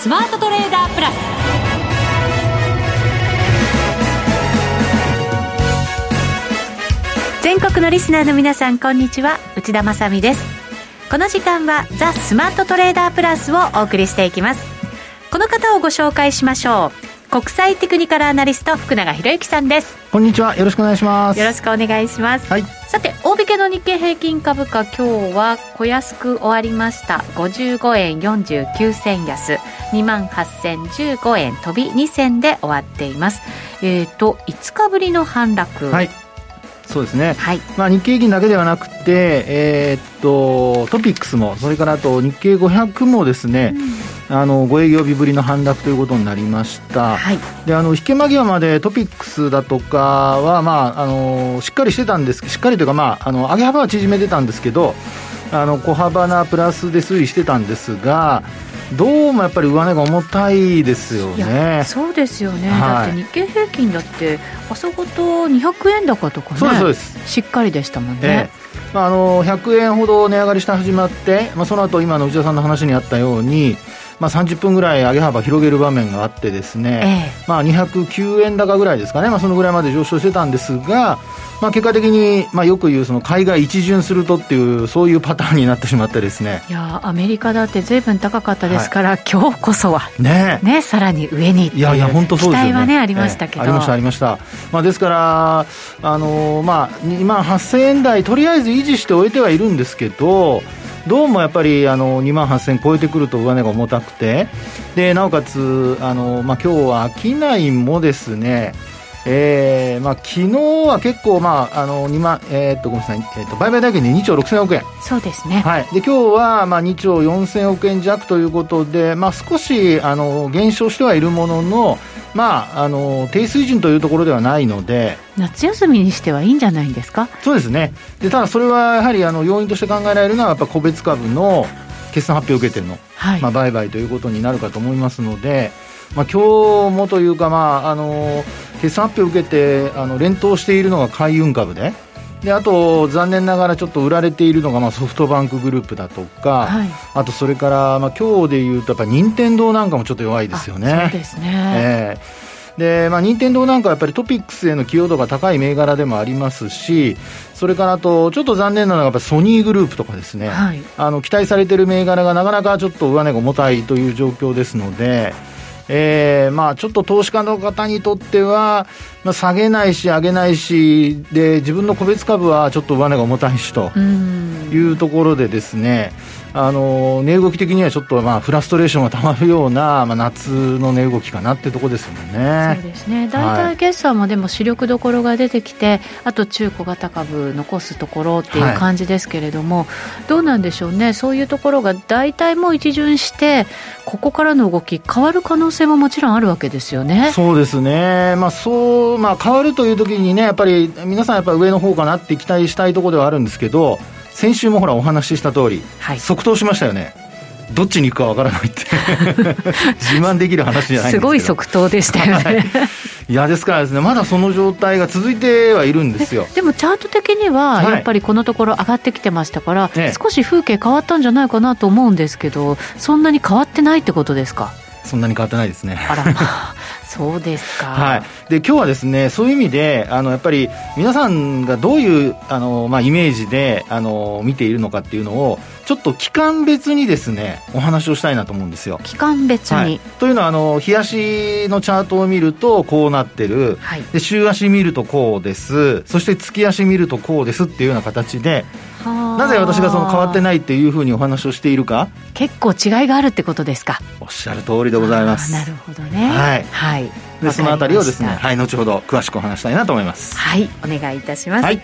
スマートトレーダープラス。全国のリスナーの皆さんこんにちは。内田まさです。この時間はザ・スマートトレーダープラスをお送りしていきます。この方をご紹介しましょう。国際テクニカルアナリスト福永博之さんです。こんにちは。よろしくお願いします。よろしくお願いします、はい、さて大引けの日経平均株価今日は小安く終わりました。55円49銭安。2万8015円。飛び2銭で終わっています。えっ、ー、と5日ぶりの反落。はい。そうですね、はい。まあ、日経平均だけではなくて、えー、っとトピックスも、それからあと日経500もですね、うん、あの5営業日ぶりの反落ということになりました、はい、であの引け間際までトピックスだとかは、まあ、あのしっかりしてたんですしっかりというか、まあ、あの上げ幅は縮めてたんですけど、あの小幅なプラスで推移してたんですが、どうもやっぱり上値が重たいですよね。そうですよね、はい、だって日経平均だって朝ごと200円高とかねそうですしっかりでしたもんね、えー、まあ、あの100円ほど値上がりして始まって、まあ、その後今の内田さんの話にあったようにまあ、30分ぐらい上げ幅広げる場面があってですね、えまあ、209円高ぐらいですかね、まあ、そのぐらいまで上昇してたんですが、まあ、結果的に、まあ、よく言うその海外一巡するとっていうそういうパターンになってしまってですね。いやアメリカだってずいぶん高かったですから、はい、今日こそはね。ねさらに上にいやいや本当そうですよ、ね、期待はねありましたけど、えー、ありましたありました、まあ、ですからあのー、まあ2万8000円台とりあえず維持しておいてはいるんですけどどうもやっぱりあの2万8000超えてくると上値が重たくて。でなおかつあの、まあ、今日は商いもですねえーまあ、昨日は結構、まあ、あの2万、えー、っとごめんなさい、えー、っと売買代金で2兆6000億円。そうですね、はい、で今日は、まあ、2兆4000億円弱ということで、まあ、少しあの減少してはいるものの、まあ、あの低水準というところではないので。夏休みにしてはいいんじゃないんですか？そうですね。でただそれはやはりあの要因として考えられるのはやっぱ個別株の決算発表を受けての、はい、まあ、売買ということになるかと思いますので、まあ、今日もというか、まあ、あの決算発表を受けてあの連投しているのが海運株で。であと、残念ながらちょっと売られているのが、まあ、ソフトバンクグループだとか、はい、あとそれから、まあ今日でいうと、やっぱ任天堂なんかもちょっと弱いですよね。そうですね、えーでまあ、任天堂なんかはやっぱりトピックスへの寄与度が高い銘柄でもありますし、それからあと、ちょっと残念なのが、やっぱソニーグループとかですね、はい、あの期待されている銘柄がなかなかちょっと上値が重たいという状況ですので、えーまあ、ちょっと投資家の方にとっては、まあ、下げないし、上げないしで、自分の個別株はちょっと上値が重たいしというところでですね、あの値動き的にはちょっとまあフラストレーションがたまるような、まあ、夏の値動きかなってところですよね。そうですね大体決算もでも主力どころが出てきて、はい、あと中小型株残すところっていう感じですけれども、はい、どうなんでしょうね、そういうところが大体もう一巡して、ここからの動き、変わる可能性ももちろんあるわけですよね。そうですね、まあそうまあ、変わるという時にね、やっぱり皆さん、やっぱり上の方かなって期待したいところではあるんですけど、先週もほらお話しした通り、はい、即答しましたよね。どっちに行くかわからないって。自慢できる話じゃないすごい即答でしたよね、はい、いやですからですねまだその状態が続いてはいるんですよ。でもチャート的にはやっぱりこのところ上がってきてましたから、はい、少し風景変わったんじゃないかなと思うんですけどそんなに変わってないってことですか？そんなに変わってないですね。あらまあ そうですか。はい。で今日はですねそういう意味であのやっぱり皆さんがどういうあのまあイメージであの見ているのかっていうのをちょっと期間別にですねお話をしたいなと思うんですよ。期間別に。はい、というのはあの日足のチャートを見るとこうなってる。はい、で週足見るとこうです。そして月足見るとこうですっていうような形で。なぜ私がその変わってないっていうふうにお話をしているか？結構違いがあるってことですか？おっしゃる通りでございます。なるほどね。はい、はい、でそのあたりをですねはい。後ほど詳しくお話したいなと思います。はい。お願いいたします、はい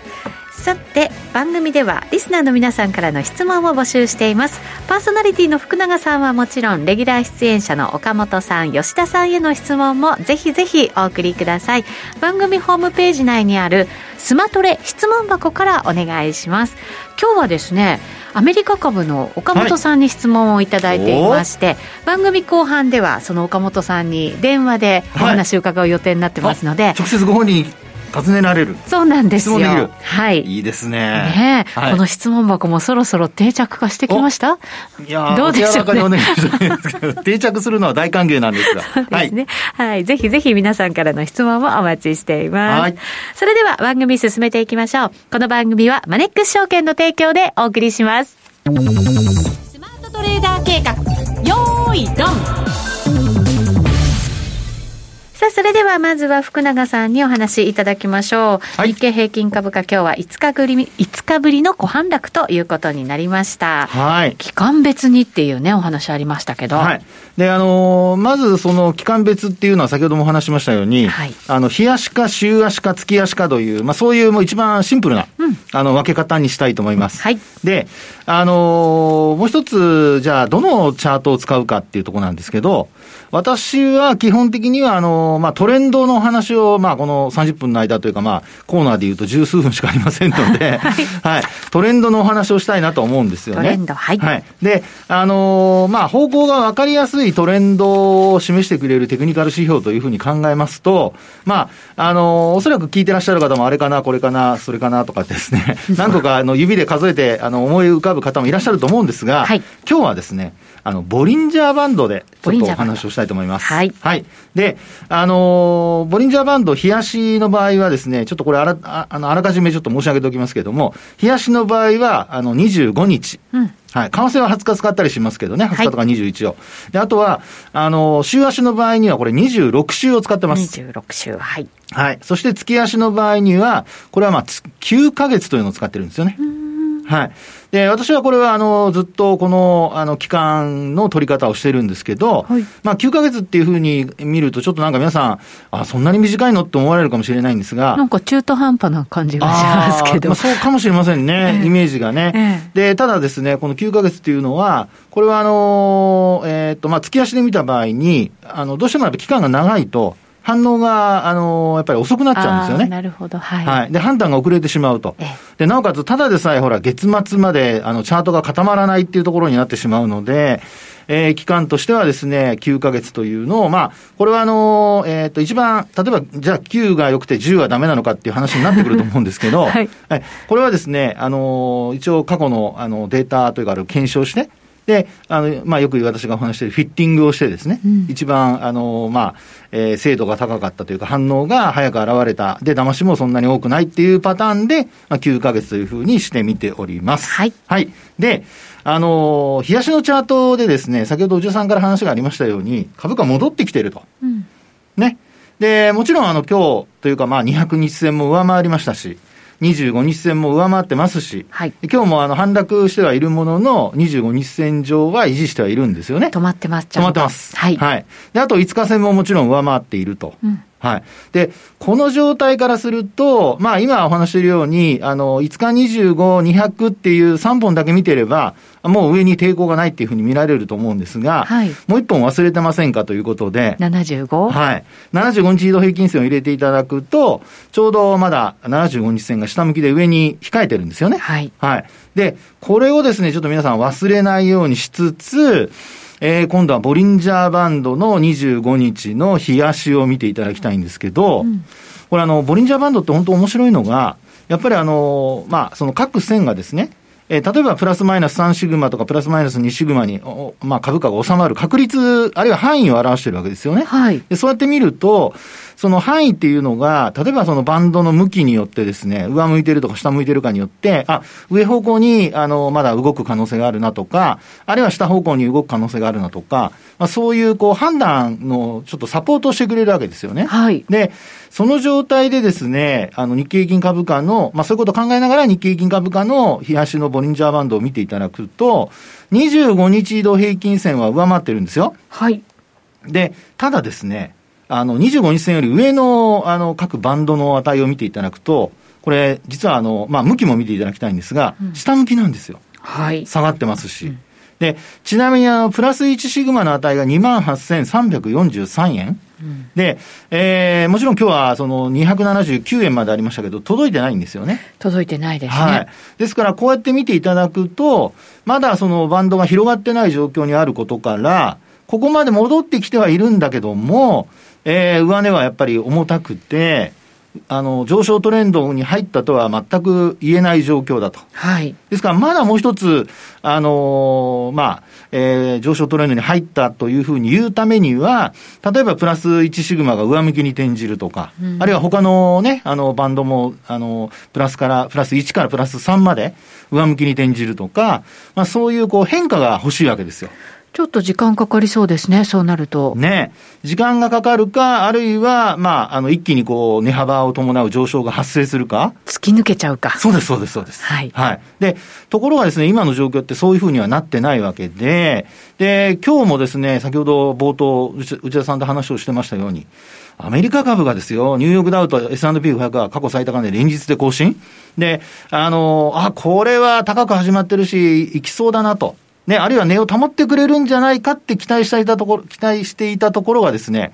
さて番組ではリスナーの皆さんからの質問を募集しています。パーソナリティの福永さんはもちろんレギュラー出演者の岡本さん吉田さんへの質問もぜひぜひお送りください。番組ホームページ内にあるスマトレ質問箱からお願いします。今日はですねアメリカ株の岡本さんに質問をいただいていまして、はい、番組後半ではその岡本さんに電話でお話を伺う予定になってますので、はい、直接ご本人尋ねられる。そうなんですよ。はい。いいですね。ね、はい、この質問箱もそろそろ定着化してきました？いやどうでしょう、ね、定着するのは大歓迎なんですが。そうですね、はい、はい、ぜひぜひ皆さんからの質問もお待ちしています、はい、それでは番組進めていきましょう。この番組はマネックス証券の提供でお送りします。スマートトレーダー計画。よーいドンさあ、それではまずは福永さんにお話いただきましょう。はい、日経平均株価今日は5日ぶり、5日ぶりの小反落ということになりました。はい。期間別にっていうね、お話ありましたけど。はい。で、あのー、まずその期間別っていうのは先ほどもお話しましたように、はい、あの、日足か週足か月足かという、まあそういうもう一番シンプルな、うん、あの、分け方にしたいと思います。はい。で、あのー、もう一つ、じゃあ、どのチャートを使うかっていうところなんですけど、私は基本的には、あの、まあ、トレンドの話を、まあ、この30分の間というか、まあ、コーナーで言うと十数分しかありませんので、はい、はい。トレンドのお話をしたいなと思うんですよね。トレンド、はい。はい。で、あのまあ、方向がわかりやすいトレンドを示してくれるテクニカル指標というふうに考えますと、まあ、あのおそらく聞いてらっしゃる方もあれかな、これかな、それかなとかですね、何個かあの指で数えて、あの、思い浮かぶ方もいらっしゃると思うんですが、はい、今日はですね、あの、ボリンジャーバンドで、ちょっとお話をしたいと思います。はい。はい。で、あのー、ボリンジャーバンド、冷やしの場合はですね、ちょっとこれあら、ああの、あらかじめちょっと申し上げておきますけれども、冷やしの場合は、あの、25日。うん。はい。為替は20日使ったりしますけどね、20日とか21を。はい、で、あとは、あの、週足の場合にはこれ26週を使ってます。26週、はい。はい。そして月足の場合には、これはまあ、9ヶ月というのを使ってるんですよね。うんはい。で、私はこれは、あの、ずっとこの、あの、期間の取り方をしてるんですけど、はい、まあ、9ヶ月っていうふうに見ると、ちょっとなんか皆さん、あ、そんなに短いのって思われるかもしれないんですが。なんか中途半端な感じがしますけど。まあ、そうかもしれませんね、えー、イメージがね、えー、で、ただですね、この9ヶ月っていうのは、これはあの、えっ、と、まあ、月足で見た場合に、あの、どうしてもやっぱ期間が長いと、反応が、あの、やっぱり遅くなっちゃうんですよね。なるほど、はい。はい。で、判断が遅れてしまうと。で、なおかつ、ただでさえ、ほら、月末まで、あの、チャートが固まらないっていうところになってしまうので、えー、期間としてはですね、9ヶ月というのを、まあ、これはあの、えっ、ー、と、一番、例えば、じゃあ9が良くて10はダメなのかっていう話になってくると思うんですけど、はい、はい。これはですね、あの、一応過去の、あの、データというか、検証して、で、あの、まあ、よく私がお話しているフィッティングをしてですね、うん、一番、あの、まあ、えー、精度が高かったというか、反応が早く現れた。で、騙しもそんなに多くないっていうパターンで、まあ、9ヶ月というふうにしてみております。はい。はい。で、あの、冷やしのチャートでですね、先ほどおじさんから話がありましたように、株価戻ってきていると。うん、ね。で、もちろん、あの、今日というか、まあ、200日線も上回りましたし、25日線も上回ってますし、はい、今日もあの反落してはいるものの、25日線上は維持してはいるんですよね。止まってます、止まってます。はい。はい。で、あと5日線ももちろん上回っていると。うんはい。で、この状態からすると、まあ今お話しているように、あの、5日25、200っていう3本だけ見てれば、もう上に抵抗がないっていうふうに見られると思うんですが、はい、もう1本忘れてませんかということで、75? はい。75日移動平均線を入れていただくと、ちょうどまだ75日線が下向きで上に控えてるんですよね。はい。はい。で、これをですね、ちょっと皆さん忘れないようにしつつ、えー、今度はボリンジャーバンドの25日の冷やしを見ていただきたいんですけど、うん、これあの、ボリンジャーバンドって本当面白いのが、やっぱりあの、まあ、その各線がですね、えー、例えばプラスマイナス3シグマとかプラスマイナス2シグマに、まあ、株価が収まる確率、あるいは範囲を表しているわけですよね。はい。でそうやって見ると、その範囲っていうのが、例えばそのバンドの向きによってですね、上向いてるとか下向いてるかによって、あ、上方向に、あの、まだ動く可能性があるなとか、あるいは下方向に動く可能性があるなとか、まあ、そういうこう判断のちょっとサポートをしてくれるわけですよね。はい。で、その状態でですね、あの日経平均株価の、まあそういうことを考えながら日経平均株価の冷やしのボリンジャーバンドを見ていただくと、25日移動平均線は上回ってるんですよ。はい。で、ただですね、あの、25日線より上の、あの、各バンドの値を見ていただくと、これ、実はあの、まあ、向きも見ていただきたいんですが、うん、下向きなんですよ。はい。下がってますし。うん、で、ちなみにあの、プラス1シグマの値が28,343円。うん、で、えー、もちろん今日はその279円までありましたけど、届いてないんですよね。届いてないですね。はい。ですから、こうやって見ていただくと、まだそのバンドが広がってない状況にあることから、ここまで戻ってきてはいるんだけども、えー、上値はやっぱり重たくて、あの、上昇トレンドに入ったとは全く言えない状況だと。はい。ですから、まだもう一つ、あのー、まあ、えー、上昇トレンドに入ったというふうに言うためには、例えばプラス1シグマが上向きに転じるとか、うん、あるいは他のね、あの、バンドも、あの、プラスから、プラス1からプラス3まで上向きに転じるとか、まあそういうこう変化が欲しいわけですよ。ちょっと時間かかりそうですね、そうなると。ね。時間がかかるか、あるいは、まあ、あの、一気にこう、値幅を伴う上昇が発生するか。突き抜けちゃうか。そうです、そうです、そうです。はい。はい。で、ところがですね、今の状況ってそういうふうにはなってないわけで、で、今日もですね、先ほど冒頭、内田さんと話をしてましたように、アメリカ株がですよ、ニューヨークダウと S&P500 が過去最高値連日で更新。で、あの、あ、これは高く始まってるし、行きそうだなと。ね、あるいは値を保ってくれるんじゃないかって期待していたところ、期待していたところがですね、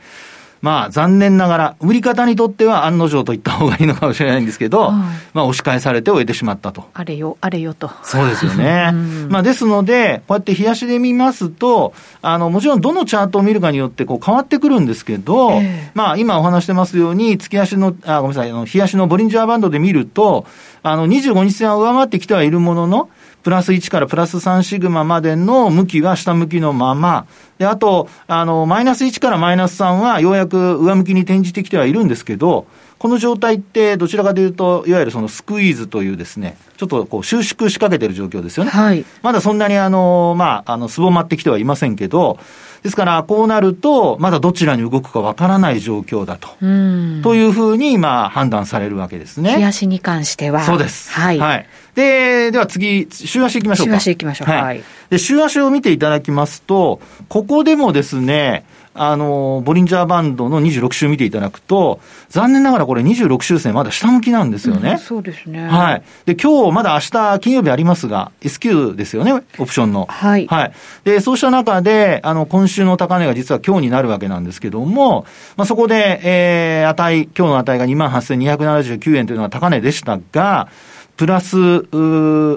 まあ残念ながら、売り方にとっては案の定と言った方がいいのかもしれないんですけど、はい、まあ押し返されて終えてしまったと。あれよ、あれよと。そうですよね。まあですので、こうやって冷やしで見ますと、あの、もちろんどのチャートを見るかによってこう変わってくるんですけど、えー、まあ今お話してますように、月足の、あ、ごめんなさい、あの、冷やしのボリンジャーバンドで見ると、あの、25日線は上回ってきてはいるものの、プラス1からプラス3シグマまでの向きは下向きのまま、で、あと、あの、マイナス1からマイナス3はようやく上向きに転じてきてはいるんですけど、この状態ってどちらかというと、いわゆるそのスクイーズというですね、ちょっとこう収縮しかけてる状況ですよね。はい。まだそんなにあの、まあ、あの、すぼまってきてはいませんけど、ですから、こうなると、まだどちらに動くかわからない状況だと。というふうに、まあ、判断されるわけですね。日足に関しては。そうです。はい。はい。で、では次、週足行きましょうか。週足行きましょう。はい。で、週足を見ていただきますと、ここでもですね、あの、ボリンジャーバンドの26週見ていただくと、残念ながらこれ26週線まだ下向きなんですよね。うん、そうですね。はい。で、今日まだ明日金曜日ありますが、S q ですよね、オプションの。はい。はい。で、そうした中で、あの、今週の高値が実は今日になるわけなんですけども、まあ、そこで、えー、値、今日の値が28,279円というのが高値でしたが、プラス、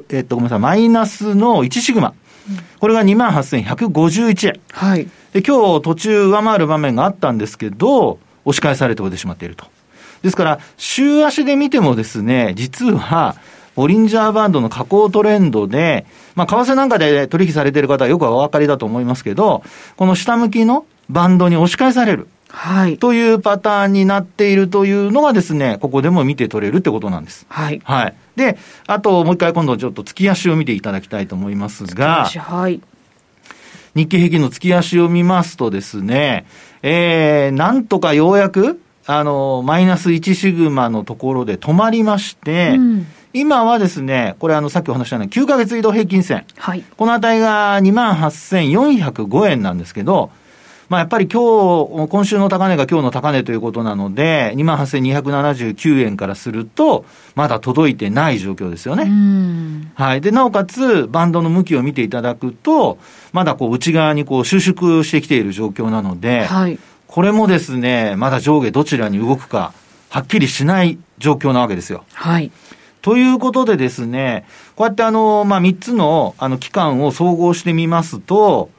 えっと、ごめんなさい、マイナスの1シグマ。これが28,151円。はい。で、今日途中上回る場面があったんですけど、押し返されておいてしまっていると。ですから、週足で見てもですね、実は、ボリンジャーバンドの下降トレンドで、まあ、為替なんかで取引されている方はよくお分かりだと思いますけど、この下向きのバンドに押し返される。はい。というパターンになっているというのがですね、ここでも見て取れるってことなんです。はい。はい。で、あともう一回今度ちょっと月足を見ていただきたいと思いますが、はい。日経平均の月足を見ますとですね、えー、なんとかようやく、あの、マイナス1シグマのところで止まりまして、うん、今はですね、これあの、さっきお話したように9ヶ月移動平均線。はい。この値が28,405円なんですけど、まあ、やっぱり今日、今週の高値が今日の高値ということなので、28,279円からすると、まだ届いてない状況ですよね。はい。で、なおかつ、バンドの向きを見ていただくと、まだこう内側にこう収縮してきている状況なので、はい、これもですね、まだ上下どちらに動くか、はっきりしない状況なわけですよ。はい。ということでですね、こうやってあの、まあ、3つのあの期間を総合してみますと、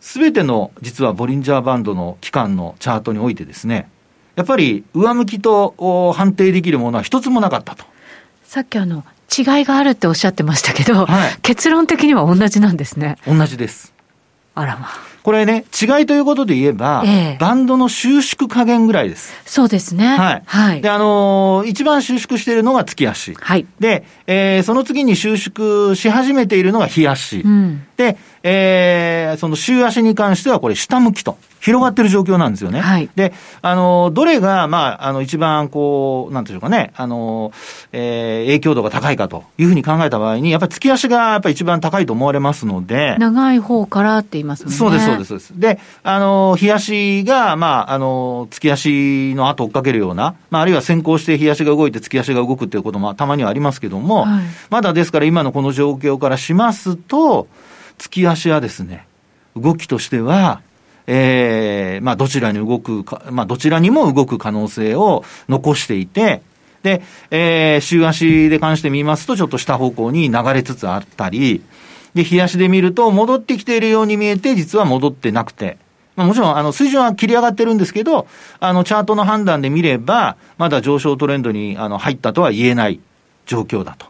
すべての実はボリンジャーバンドの期間のチャートにおいてですね、やっぱり上向きと判定できるものは一つもなかったと。さっきあの、違いがあるっておっしゃってましたけど、はい、結論的には同じなんですね。同じです。あらまあ。これね、違いということで言えば、ええ、バンドの収縮加減ぐらいです。そうですね。はい。はい。で、あのー、一番収縮しているのが月足。はい。で、えー、その次に収縮し始めているのが日足。うん。で、えー、その週足に関してはこれ下向きと。広がってる状況なんですよね。はい。で、あの、どれが、まあ、あの、一番こう、なんていうかね、あの、えー、影響度が高いかというふうに考えた場合に、やっぱり月足がやっぱり一番高いと思われますので。長い方からって言いますね。そうです、そうです、そうです。で、あの、日足が、まあ、あの、月足の後追っかけるような、まあ、あるいは先行して日足が動いて月足が動くっていうこともたまにはありますけども、はい、まだですから今のこの状況からしますと、月足はですね、動きとしては、えー、まあ、どちらに動くか、まあ、どちらにも動く可能性を残していて、で、えー、週足で関して見ますと、ちょっと下方向に流れつつあったり、で、日足で見ると戻ってきているように見えて、実は戻ってなくて、まあ、もちろん、あの、水準は切り上がってるんですけど、あの、チャートの判断で見れば、まだ上昇トレンドにあの入ったとは言えない状況だと。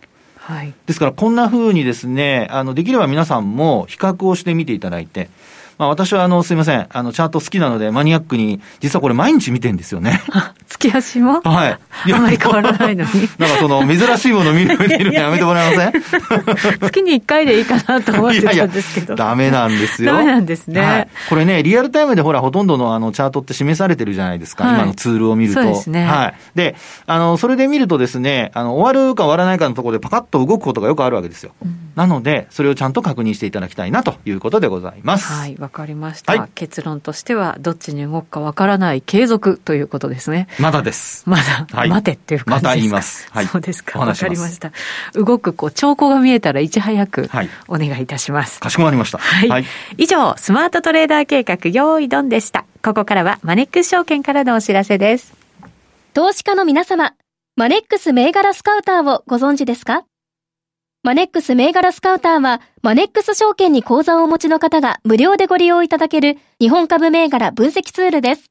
はい。ですから、こんな風にですね、あの、できれば皆さんも比較をしてみていただいて、まあ、私はあの、すみません。あの、チャート好きなので、マニアックに、実はこれ毎日見てんですよね。月足もはい。あまり変わらないのに。なんかその、珍しいもの見る、見るのやめてもらえません？月に1回でいいかなと思ってたんですけど。いやいやダメなんですよ。ダメなんですね、はい。これね、リアルタイムでほら、ほとんどのあの、チャートって示されてるじゃないですか。はい、今のツールを見ると。そうですね。はい。で、あの、それで見るとですね、あの、終わるか終わらないかのところでパカッと動くことがよくあるわけですよ。うん、なので、それをちゃんと確認していただきたいなということでございます。はい、わかりました。はい結論としては、どっちに動くかわからない継続ということですね。まだです。まだ、はい、待てっていう感じですか？また言います。はい、そうですか。わかりました。動く、こう、兆候が見えたらいち早く、お願いいたします。かしこまりました。はい。はい、以上、スマートトレーダー計画、用意ドンでした。ここからは、マネックス証券からのお知らせです。投資家の皆様、マネックス銘柄スカウターをご存知ですか？マネックス銘柄スカウターは、マネックス証券に口座をお持ちの方が無料でご利用いただける日本株銘柄分析ツールです。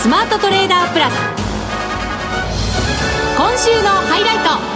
スマートトレーダープラス今週のハイライト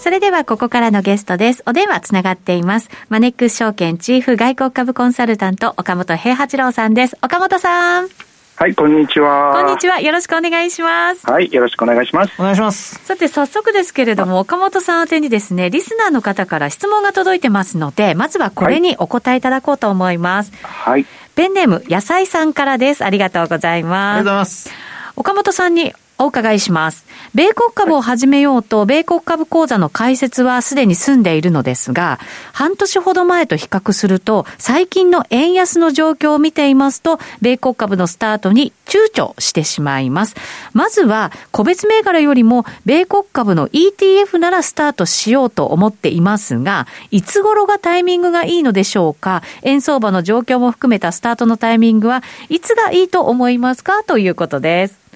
それではここからのゲストです。お電話つながっています。マネックス証券チーフ外国株コンサルタント岡本平八郎さんです。岡本さん。はい、こんにちは。こんにちは。よろしくお願いします。はい、よろしくお願いします。お願いします。さて、早速ですけれども、岡本さん宛てにですね、リスナーの方から質問が届いてますので、まずはこれにお答えいただこうと思います。はい。ペンネーム、野菜さんからです。ありがとうございます。ありがとうございます。岡本さんにお伺いします。米国株を始めようと、米国株講座の開設はすでに済んでいるのですが、半年ほど前と比較すると、最近の円安の状況を見ていますと、米国株のスタートに躊躇してしまいます。まずは、個別銘柄よりも、米国株の ETF ならスタートしようと思っていますが、いつ頃がタイミングがいいのでしょうか？円相場の状況も含めたスタートのタイミングはいつがいいと思いますか？ということです。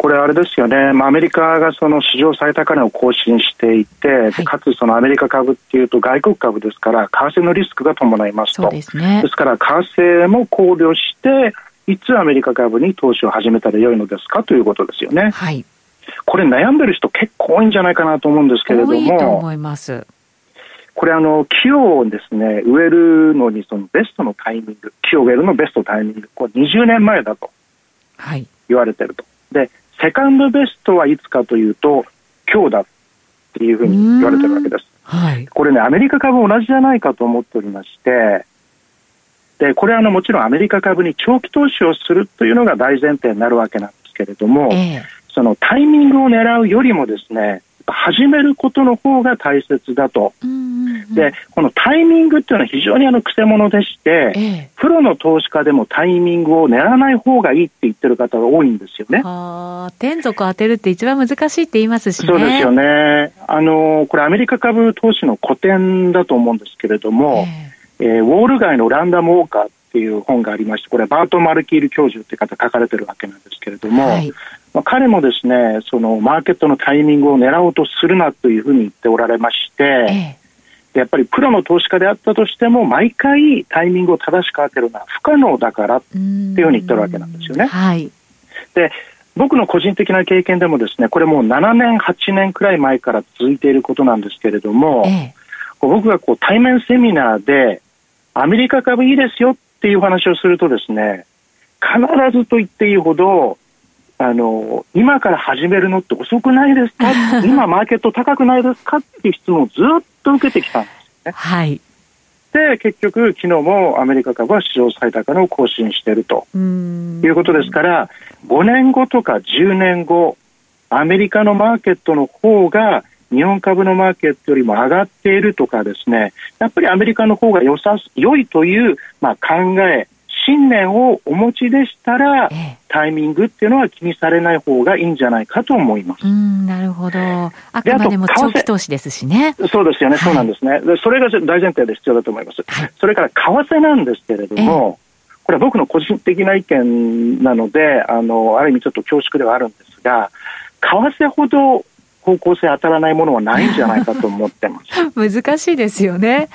これ、あれですよね、まあ、アメリカがその史上最高値を更新していて、はい、かつそのアメリカ株っていうと外国株ですから、為替のリスクが伴いますと。です,、ね、ですから、為替も考慮して、いつアメリカ株に投資を始めたらよいのですかということですよね。はい、これ、悩んでる人結構多いんじゃないかなと思うんですけれども。多いと思います。これあの、木をですね、植えるのにそのベストのタイミング、木を植えるのベストタイミング、これ20年前だと言われてると。はい、で、セカンドベストはいつかというと、今日だっていうふうに言われてるわけです。はい、これね、アメリカ株同じじゃないかと思っておりまして、で、これはあのもちろんアメリカ株に長期投資をするというのが大前提になるわけなんですけれども、えー、そのタイミングを狙うよりもですね、始めることの方が大切だと。で、このタイミングっていうのは非常にあの、くせ者でして、ええ、プロの投資家でもタイミングを狙わない方がいいって言ってる方が多いんですよね。ああ、天属当てるって一番難しいって言いますしね。そうですよね。あの、これアメリカ株投資の古典だと思うんですけれども、ええー、ウォール街のランダムウォーカーっていう本がありまして、これはバート・マルキール教授って方書かれてるわけなんですけれども、はい、まあ、彼もですね、そのマーケットのタイミングを狙おうとするなというふうに言っておられまして、ええ、やっぱりプロの投資家であったとしても、毎回タイミングを正しく当てるのは不可能だからっていうふうに言ってるわけなんですよね。はい、で僕の個人的な経験でもですね、これもう7年、8年くらい前から続いていることなんですけれども、ええ、僕がこう対面セミナーで、アメリカ株いいですよっていう話をするとですね、必ずと言っていいほど、あの、今から始めるのって遅くないですか？今マーケット高くないですか？っていう質問をずっと受けてきたんですね。はい。で、結局、昨日もアメリカ株は史上最高値を更新しているということですから、5年後とか10年後、アメリカのマーケットの方が日本株のマーケットよりも上がっているとかですね、やっぱりアメリカの方が良さ良いという、まあ、考え、信念をお持ちでしたら、ええ、タイミングっていうのは気にされない方がいいんじゃないかと思います。うんなるほど。あくまでも長期投資ですしね。そうですよね、はい、そうなんですね。それが大前提で必要だと思います。はい、それから為替なんですけれども、え、これは僕の個人的な意見なので、あの、ある意味ちょっと恐縮ではあるんですが、為替ほど方向性当たらないものはないんじゃないかと思ってます。難しいですよね。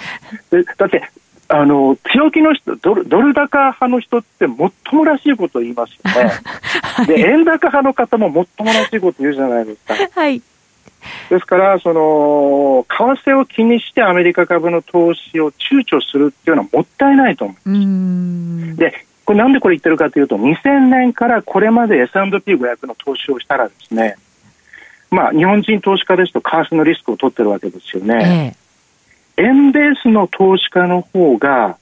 だってあの強気の人ドル、ドル高派の人ってもっともらしいことを言いますよね、はい、で円高派の方ももっともらしいこと言うじゃないですか。はい、ですから、その為替を気にしてアメリカ株の投資を躊躇するっていうのはもったいないと思います。でこれなんでこれ言ってるかというと2000年からこれまで S&P500 の投資をしたらですね、まあ、日本人投資家ですと為替のリスクを取ってるわけですよね。ええ円ベースの投資家の方が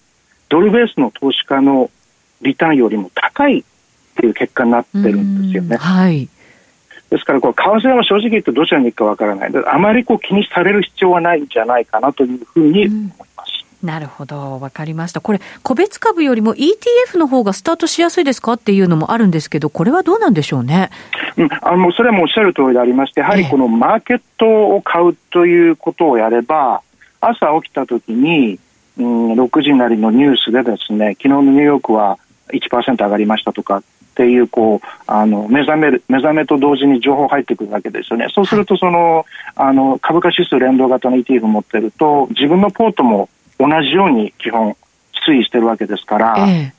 ドルベースの投資家のリターンよりも高いっていう結果になってるんですよね。はい。ですから、こう、為替は正直言ってどちらに行くかわからない。あまりこう気にされる必要はないんじゃないかなというふうに思います。なるほど、わかりました。これ、個別株よりも ETF の方がスタートしやすいですかっていうのもあるんですけど、これはどうなんでしょうね？うん、あのそれはもうおっしゃる通りでありまして、やはりこのマーケットを買うということをやれば、朝起きた時に、うん、6時なりのニュースでですね、昨日のニューヨークは1%上がりましたとかっていう、こう、あの、目覚める、目覚めと同時に情報入ってくるわけですよね。そうすると、その、あの、株価指数連動型の ETF 持ってると、自分のポートも同じように基本推移してるわけですから、ええ、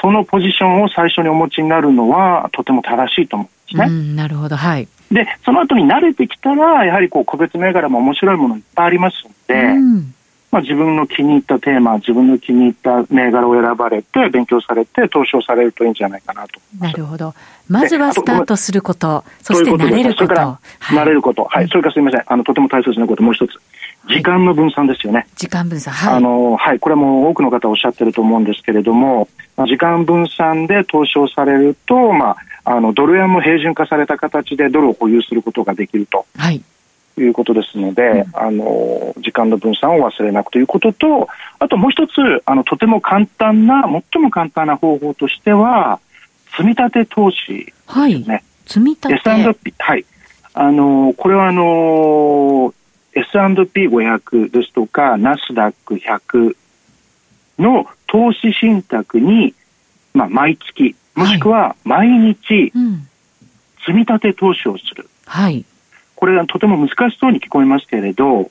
そのポジションを最初にお持ちになるのはとても正しいと思うんですね。なるほど、はい。で、その後に慣れてきたら、やはりこう個別銘柄も面白いものいっぱいありますので、うん、まあ、自分の気に入ったテーマ、自分の気に入った銘柄を選ばれて、勉強されて、投資をされるといいんじゃないかなとなるほど。まずはスタートすること、そして慣れること。それから、慣れること。はい。それからすみません。あの、とても大切なこと、もう一つ。時間の分散ですよね。時間分散。はい。あの、はい。これも多くの方おっしゃってると思うんですけれども、時間分散で投資をされると、まあ、あのドル円も平準化された形でドルを保有することができると。はいいうことですので、うん、あの時間の分散を忘れなくということと、あともう一つ、あのとても簡単な、最も簡単な方法としては、積み立て投資ですね。はい、積み立て S&P、はい。あのこれはあの S&P500 ですとか、ナスダック100の投資信託に、まあ、毎月、もしくは毎日、積み立て投資をする。はい。これはとても難しそうに聞こえますけれど、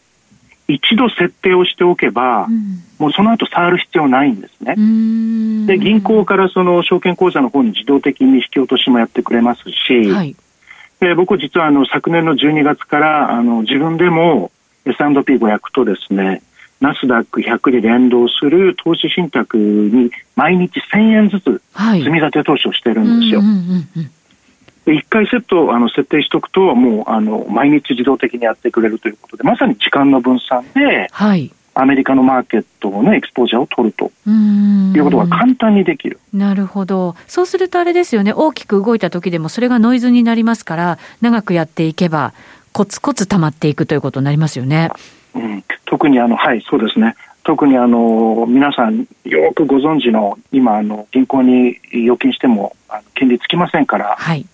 一度設定をしておけば、うん、もうその後触る必要ないんですね。で、銀行からその証券口座の方に自動的に引き落としもやってくれますし、はい、で僕実はあの昨年の12月からあの自分でも S&P500 とですね、ナスダック100で連動する投資信託に毎日1000円ずつ積み立て投資をしてるんですよ。一回セットあの設定しておくと、もうあの毎日自動的にやってくれるということで、まさに時間の分散で、はい、アメリカのマーケットのエクスポージャーを取るということが簡単にできる。なるほど。そうするとあれですよね、大きく動いた時でもそれがノイズになりますから、長くやっていけば、コツコツ溜まっていくということになりますよね。うん、特にあの、はい、そうですね。特にあの皆さんよくご存知の今あの銀行に預金しても金利つきませんから、はい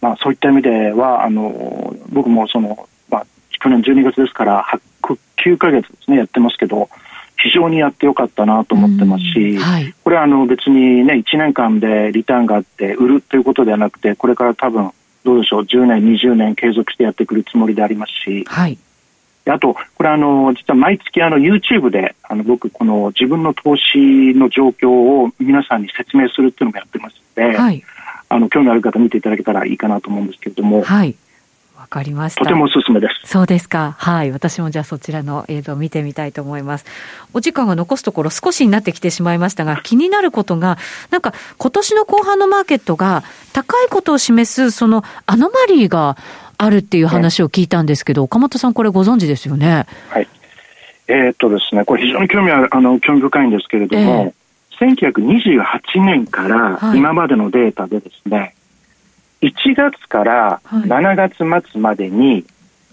まあ、そういった意味ではあの僕もその、まあ、去年12月ですから9か月ですねやってますけど非常にやってよかったなと思ってますし、はい、これはあの別にね1年間でリターンがあって売るということではなくてこれから多分どうでしょう10年20年継続してやってくるつもりでありますし、はい、あと、これあの、実は毎月あの YouTube で、あの、僕、この自分の投資の状況を皆さんに説明するっていうのもやってますので、はい、あの、興味ある方見ていただけたらいいかなと思うんですけれども、はい。わかりました。とてもおすすめです。そうですか。はい。私もじゃあそちらの映像を見てみたいと思います。お時間が残すところ少しになってきてしまいましたが、気になることが、なんか今年の後半のマーケットが高いことを示すそのアノマリーがあるっていう話を聞いたんですけど、岡本さん、これご存知ですよね？はい。えー、っとですね、これ非常に興味ある、あの、興味深いんですけれども、えー、1928年から今までのデータでですね、はい、1月から7月末までに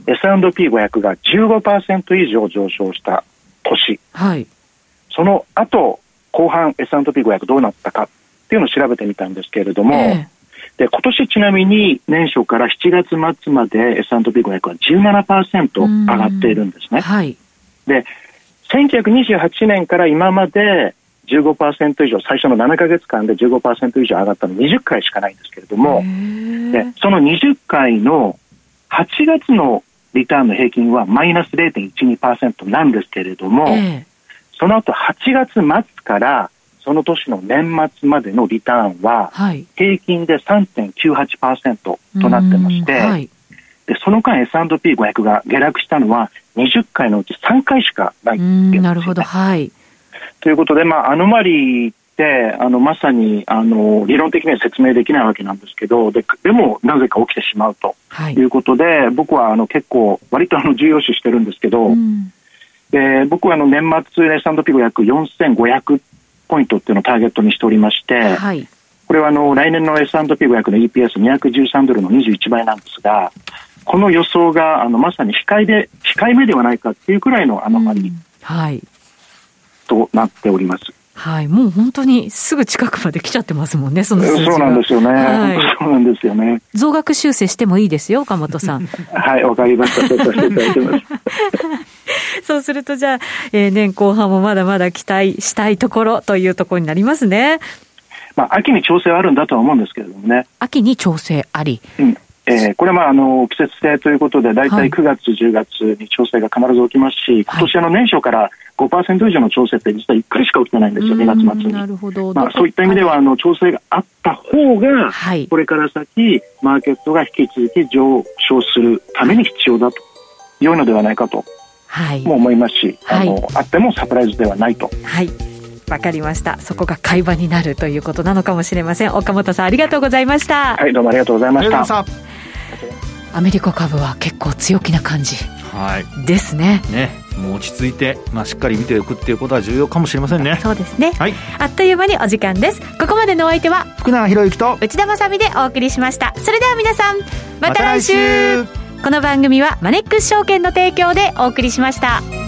S&P500 が15%以上上昇した年、はい、その後後半 S&P500 どうなったかっていうのを調べてみたんですけれども、えーで、今年ちなみに年初から7月末まで S&P500 は17%上がっているんですね。はい。で、1928年から今まで15%以上、最初の7か月間で15%以上上がったの20回しかないんですけれども、でその20回の8月のリターンの平均はマイナス0.12%なんですけれども、その後8月末からその年の年末までのリターンは、平均で3.98%となってまして、はい、でその間 S&P500 が下落したのは20回のうち3回しかないっていうんですなるほど、はい。ということで、まあ、アノマリーってあのまさにあの理論的には説明できないわけなんですけどででもなぜか起きてしまうとい。うことで、はい、僕はあの結構割とあの重要視してるんですけど、うん、で僕はあの年末 S&P5004500 ポイントっていうのをターゲットにしておりまして、はい、これはあの来年の S&P500 の EPS213 ドルの21倍なんですが、この予想があのまさに控えで控えめではないかっていうくらいのアノマリー、はい、となっております。はい、もう本当にすぐ近くまで来ちゃってますもんね、そのそうなんですよね、はい、そうなんですよね。増額修正してもいいですよ、岡本さん。はい、わかりました。そうさせていただいてます。そうすると、じゃあ、えー、年後半もまだまだ期待したいところというところになりますね。まあ、秋に調整はあるんだとは思うんですけれどもね。秋に調整あり。うんえー、これはまああの季節性ということで、大体9月、はい、10月に調整が必ず起きますし、今年あの年初から5%以上の調整って実は1回しか起きてないんですよ、2月末に。なるほど。まあ、そういった意味ではあの調整があった方が、はい、これから先、マーケットが引き続き上昇するために必要だというのではないかとはい、も思いますし、はい、あのあってもサプライズではないと。はい。わかりました。そこが会話になるということなのかもしれません。岡本さんありがとうございました。はいどうもありがとうございました。アメリカ株は結構強気な感じですね、はい、ね。もう落ち着いて、まあ、しっかり見ておくっていうことは重要かもしれませんね。そうですね、はい、あっという間にお時間です。ここまでのお相手は福永博之と内田まさでお送りしました。それでは皆さんまた来週。ま、この番組はマネックス証券の提供でお送りしました。